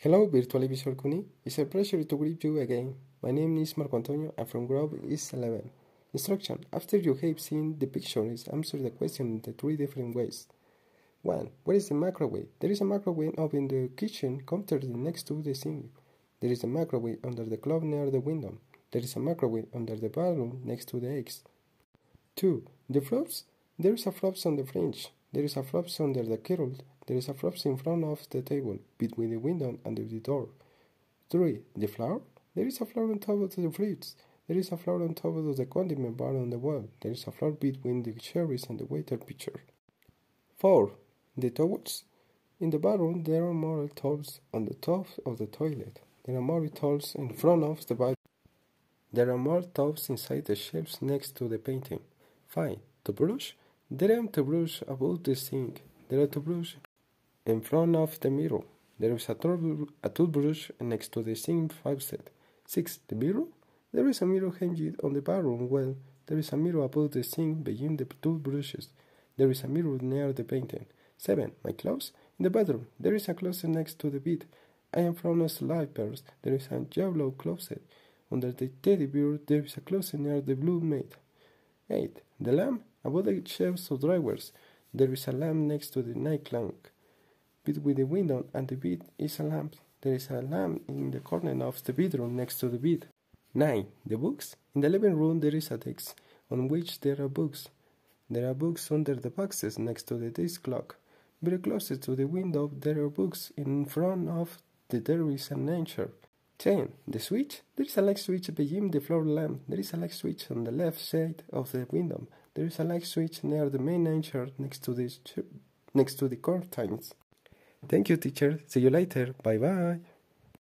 Hello, Virtual Visual Kuni. It's a pleasure to greet you again. My name is Marco Antonio and from Grove is 11. Instruction. After you have seen the pictures, answer the question in the three different ways. 1. Where is the microwave? There is a microwave oven in the kitchen counter next to the sink. There is a microwave under the clock near the window. There is a microwave under the bathroom next to the eggs. 2. The flops? There is a flops on the fridge. There is a flops under the kettle. There is a flops in front of the table, between the window and the door. 3. The flour? There is a flour on top of the fridge. There is a flour on top of the condiment bar on the wall. There is a flour between the cherries and the waiter pitcher. 4. The towels? In the bathroom, there are more towels on the top of the toilet. There are more towels in front of the bathroom. There are more towels inside the shelves next to the painting. 5. The brush? There are toothbrush above the sink. There are toothbrush in front of the mirror. There is a, a toothbrush next to the sink faucet. 6. The mirror? There is a mirror hanging on the bathroom wall. There is a mirror above the sink behind the toothbrushes. There is a mirror near the painting. 7. My clothes? In the bedroom. There is a closet next to the bed. I am from a slippers. There is a yellow closet. Under the teddy bear, there is a closet near the blue mat. 8. The lamp? Above the shelves of drawers, there is a lamp next to the night lamp. Between the window and the bed is a lamp. There is a lamp in the corner of the bedroom next to the bed. 9. The books. In the living room there is a desk on which there are books. There are books under the boxes next to the desk clock. Very close to the window there are books. In front of the there is an anchor. 10. The switch. There is a light switch behind the floor lamp. There is a light switch on the left side of the window. There is a light switch near the main entrance next to the next to the curtains. Thank you, teacher. See you later. Bye bye.